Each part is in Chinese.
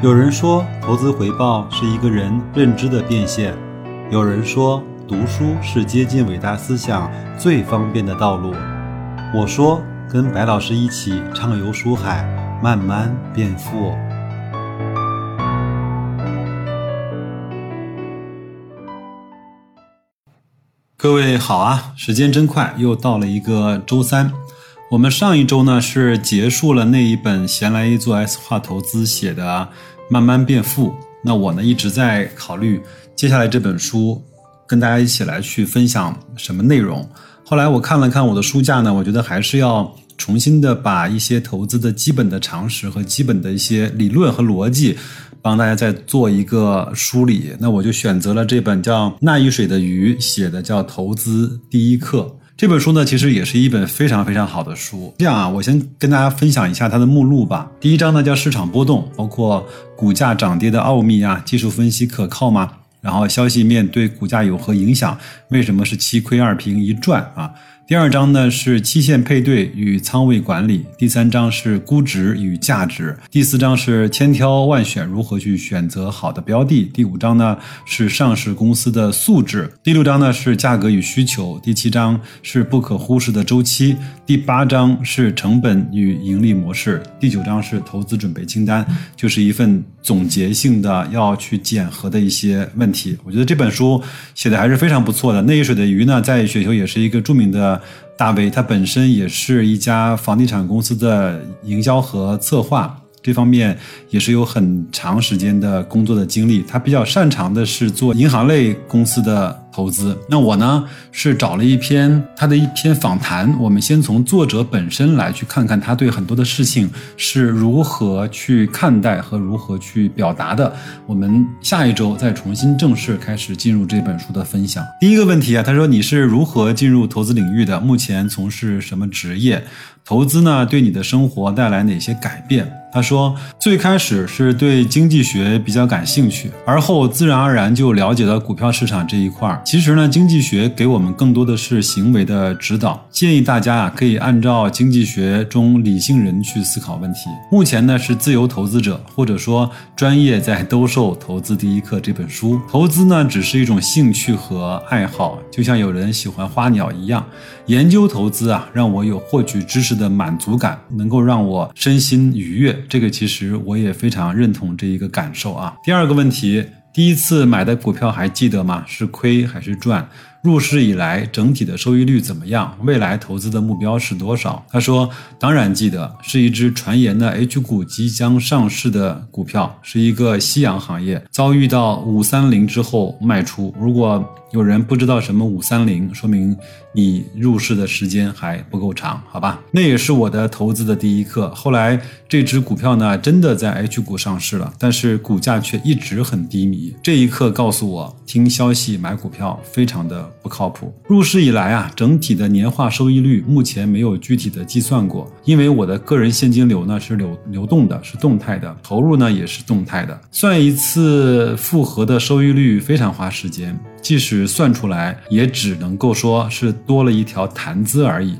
有人说，投资回报是一个人认知的变现；有人说，读书是接近伟大思想最方便的道路。我说，跟白老师一起畅游书海，慢慢变富。各位好啊，时间真快，又到了一个周三。我们上一周呢是结束了那一本闲来一做 S 化投资写的慢慢变富。那我呢一直在考虑接下来这本书跟大家一起来去分享什么内容。后来我看了看我的书架呢，我觉得还是要重新的把一些投资的基本的常识和基本的一些理论和逻辑帮大家再做一个梳理。那我就选择了这本叫那一水的鱼写的叫投资第一课。这本书呢，其实也是一本非常非常好的书。这样啊，我先跟大家分享一下它的目录吧。第一章呢叫市场波动，包括股价涨跌的奥秘啊，技术分析可靠吗？然后消息面对股价有何影响？为什么是七亏二平一赚啊？第二章呢是期限配对与仓位管理，第三章是估值与价值，第四章是千挑万选如何去选择好的标的，第五章呢是上市公司的素质，第六章呢是价格与需求，第七章是不可忽视的周期，第八章是成本与盈利模式，第九章是投资准备清单，就是一份总结性的要去检核的一些问题。我觉得这本书写的还是非常不错的。那一水的鱼呢，在雪球也是一个著名的。大伟他本身也是一家房地产公司的营销和策划这方面也是有很长时间的工作的经历。他比较擅长的是做银行类公司的。投资，那我呢是找了一篇他的一篇访谈，我们先从作者本身来去看看他对很多的事情是如何去看待和如何去表达的。我们下一周再重新正式开始进入这本书的分享。第一个问题啊，他说你是如何进入投资领域的？目前从事什么职业？投资呢对你的生活带来哪些改变？他说最开始是对经济学比较感兴趣，而后自然而然就了解了股票市场这一块儿。其实呢，经济学给我们更多的是行为的指导，建议大家啊可以按照经济学中理性人去思考问题。目前呢是自由投资者，或者说专业在兜售《投资第一课》这本书。投资呢只是一种兴趣和爱好，就像有人喜欢花鸟一样。研究投资啊，让我有获取知识的满足感，能够让我身心愉悦。这个其实我也非常认同这一个感受啊。第二个问题。第一次买的股票还记得吗？是亏还是赚？入市以来整体的收益率怎么样？未来投资的目标是多少？他说：“当然记得，是一只传言的 H 股即将上市的股票，是一个夕阳行业。遭遇到五三零之后卖出。如果有人不知道什么五三零，说明你入市的时间还不够长，好吧？那也是我的投资的第一课。后来这只股票呢，真的在 H 股上市了，但是股价却一直很低迷。这一刻告诉我，听消息买股票非常的。”不靠谱。入市以来啊，整体的年化收益率目前没有具体的计算过，因为我的个人现金流呢是流流动的，是动态的，投入呢也是动态的。算一次复合的收益率非常花时间，即使算出来，也只能够说是多了一条谈资而已。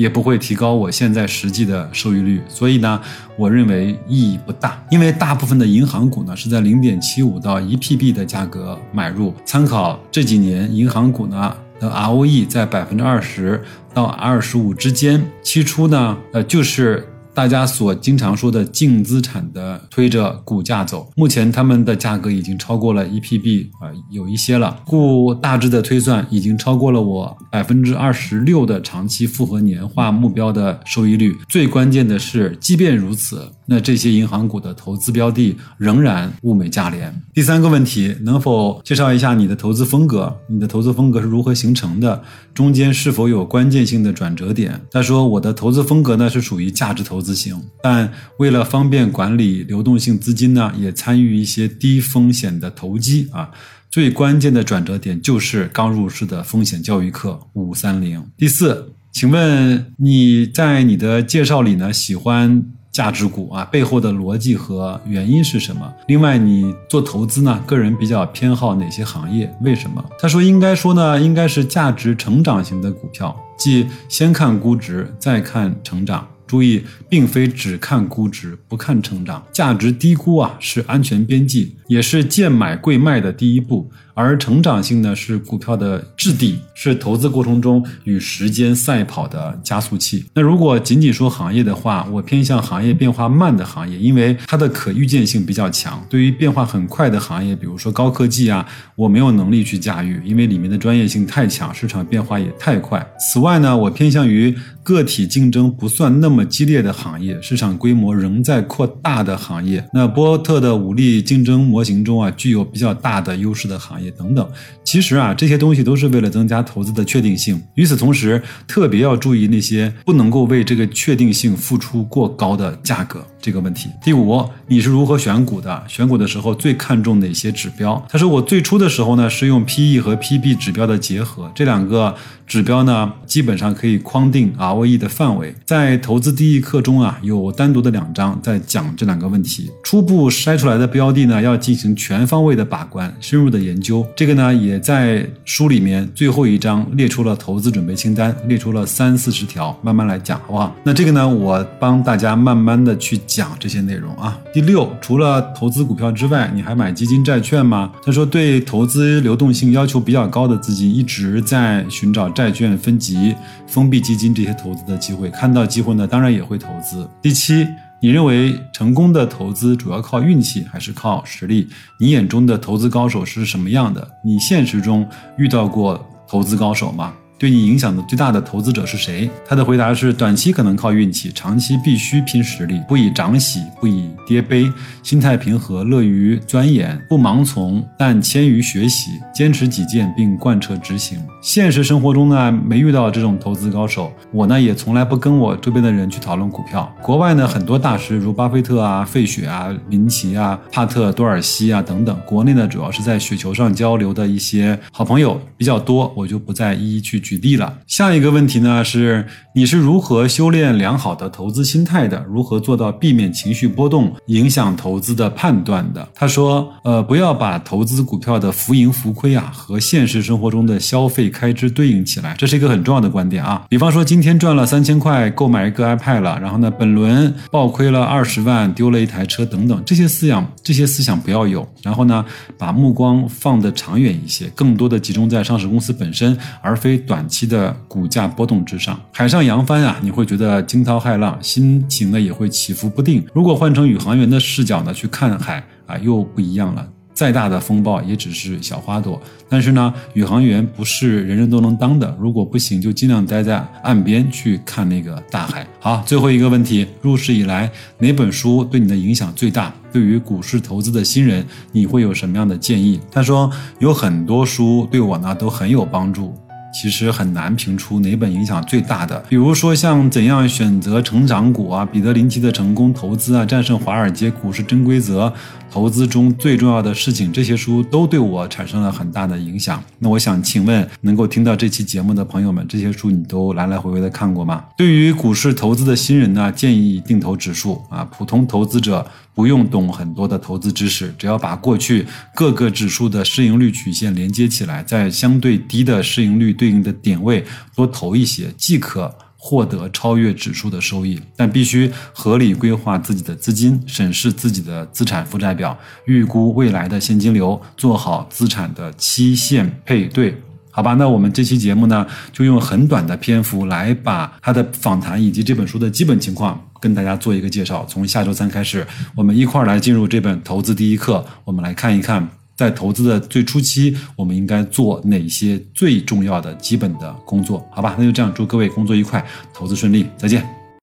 也不会提高我现在实际的收益率，所以呢，我认为意义不大。因为大部分的银行股呢是在零点七五到一 P B 的价格买入，参考这几年银行股呢的 ROE 在百分之二十到二十五之间，期初呢，呃就是。大家所经常说的净资产的推着股价走，目前他们的价格已经超过了 EPB 啊，有一些了，故大致的推算已经超过了我百分之二十六的长期复合年化目标的收益率。最关键的是，即便如此。那这些银行股的投资标的仍然物美价廉。第三个问题，能否介绍一下你的投资风格？你的投资风格是如何形成的？中间是否有关键性的转折点？他说，我的投资风格呢是属于价值投投资型，但为了方便管理流动性资金呢，也参与一些低风险的投机啊。最关键的转折点就是刚入市的风险教育课五三零。第四，请问你在你的介绍里呢喜欢？价值股啊，背后的逻辑和原因是什么？另外，你做投资呢，个人比较偏好哪些行业？为什么？他说，应该说呢，应该是价值成长型的股票，即先看估值，再看成长。注意，并非只看估值不看成长，价值低估啊是安全边际，也是贱买贵卖的第一步。而成长性呢，是股票的质地，是投资过程中与时间赛跑的加速器。那如果仅仅说行业的话，我偏向行业变化慢的行业，因为它的可预见性比较强。对于变化很快的行业，比如说高科技啊，我没有能力去驾驭，因为里面的专业性太强，市场变化也太快。此外呢，我偏向于个体竞争不算那么激烈的行业，市场规模仍在扩大的行业。那波特的武力竞争模型中啊，具有比较大的优势的行业。等等，其实啊，这些东西都是为了增加投资的确定性。与此同时，特别要注意那些不能够为这个确定性付出过高的价格这个问题。第五，你是如何选股的？选股的时候最看重哪些指标？他说，我最初的时候呢，是用 PE 和 PB 指标的结合，这两个指标呢，基本上可以框定 ROE 的范围。在投资第一课中啊，有单独的两章在讲这两个问题。初步筛出来的标的呢，要进行全方位的把关，深入的研究。这个呢，也在书里面最后一章列出了投资准备清单，列出了三四十条，慢慢来讲，好不好？那这个呢，我帮大家慢慢的去讲这些内容啊。第六，除了投资股票之外，你还买基金债券吗？他说，对投资流动性要求比较高的资金，一直在寻找债券分级、封闭基金这些投资的机会，看到机会呢，当然也会投资。第七。你认为成功的投资主要靠运气还是靠实力？你眼中的投资高手是什么样的？你现实中遇到过投资高手吗？对你影响的最大的投资者是谁？他的回答是：短期可能靠运气，长期必须拼实力。不以涨喜，不以跌悲，心态平和，乐于钻研，不盲从，但谦于学习，坚持己见并贯彻执行。现实生活中呢，没遇到这种投资高手，我呢也从来不跟我周边的人去讨论股票。国外呢，很多大师如巴菲特啊、费雪啊、林奇啊、帕特多尔西啊等等。国内呢，主要是在雪球上交流的一些好朋友比较多，我就不再一一去。举例了，下一个问题呢是你是如何修炼良好的投资心态的？如何做到避免情绪波动影响投资的判断的？他说，呃，不要把投资股票的浮盈浮亏啊和现实生活中的消费开支对应起来，这是一个很重要的观点啊。比方说，今天赚了三千块购买一个 iPad 了，然后呢，本轮暴亏了二十万，丢了一台车等等，这些思想这些思想不要有。然后呢，把目光放得长远一些，更多的集中在上市公司本身，而非短。期的股价波动之上，海上扬帆啊，你会觉得惊涛骇浪，心情呢也会起伏不定。如果换成宇航员的视角呢去看海啊，又不一样了。再大的风暴也只是小花朵，但是呢，宇航员不是人人都能当的。如果不行，就尽量待在岸边去看那个大海。好，最后一个问题，入市以来哪本书对你的影响最大？对于股市投资的新人，你会有什么样的建议？他说有很多书对我呢都很有帮助。其实很难评出哪本影响最大的，比如说像怎样选择成长股啊，彼得林奇的成功投资啊，战胜华尔街股市真规则。投资中最重要的事情，这些书都对我产生了很大的影响。那我想请问，能够听到这期节目的朋友们，这些书你都来来回回的看过吗？对于股市投资的新人呢，建议定投指数啊。普通投资者不用懂很多的投资知识，只要把过去各个指数的市盈率曲线连接起来，在相对低的市盈率对应的点位多投一些，即可。获得超越指数的收益，但必须合理规划自己的资金，审视自己的资产负债表，预估未来的现金流，做好资产的期限配对。好吧，那我们这期节目呢，就用很短的篇幅来把他的访谈以及这本书的基本情况跟大家做一个介绍。从下周三开始，我们一块儿来进入这本投资第一课，我们来看一看。在投资的最初期，我们应该做哪些最重要的基本的工作？好吧，那就这样，祝各位工作愉快，投资顺利，再见。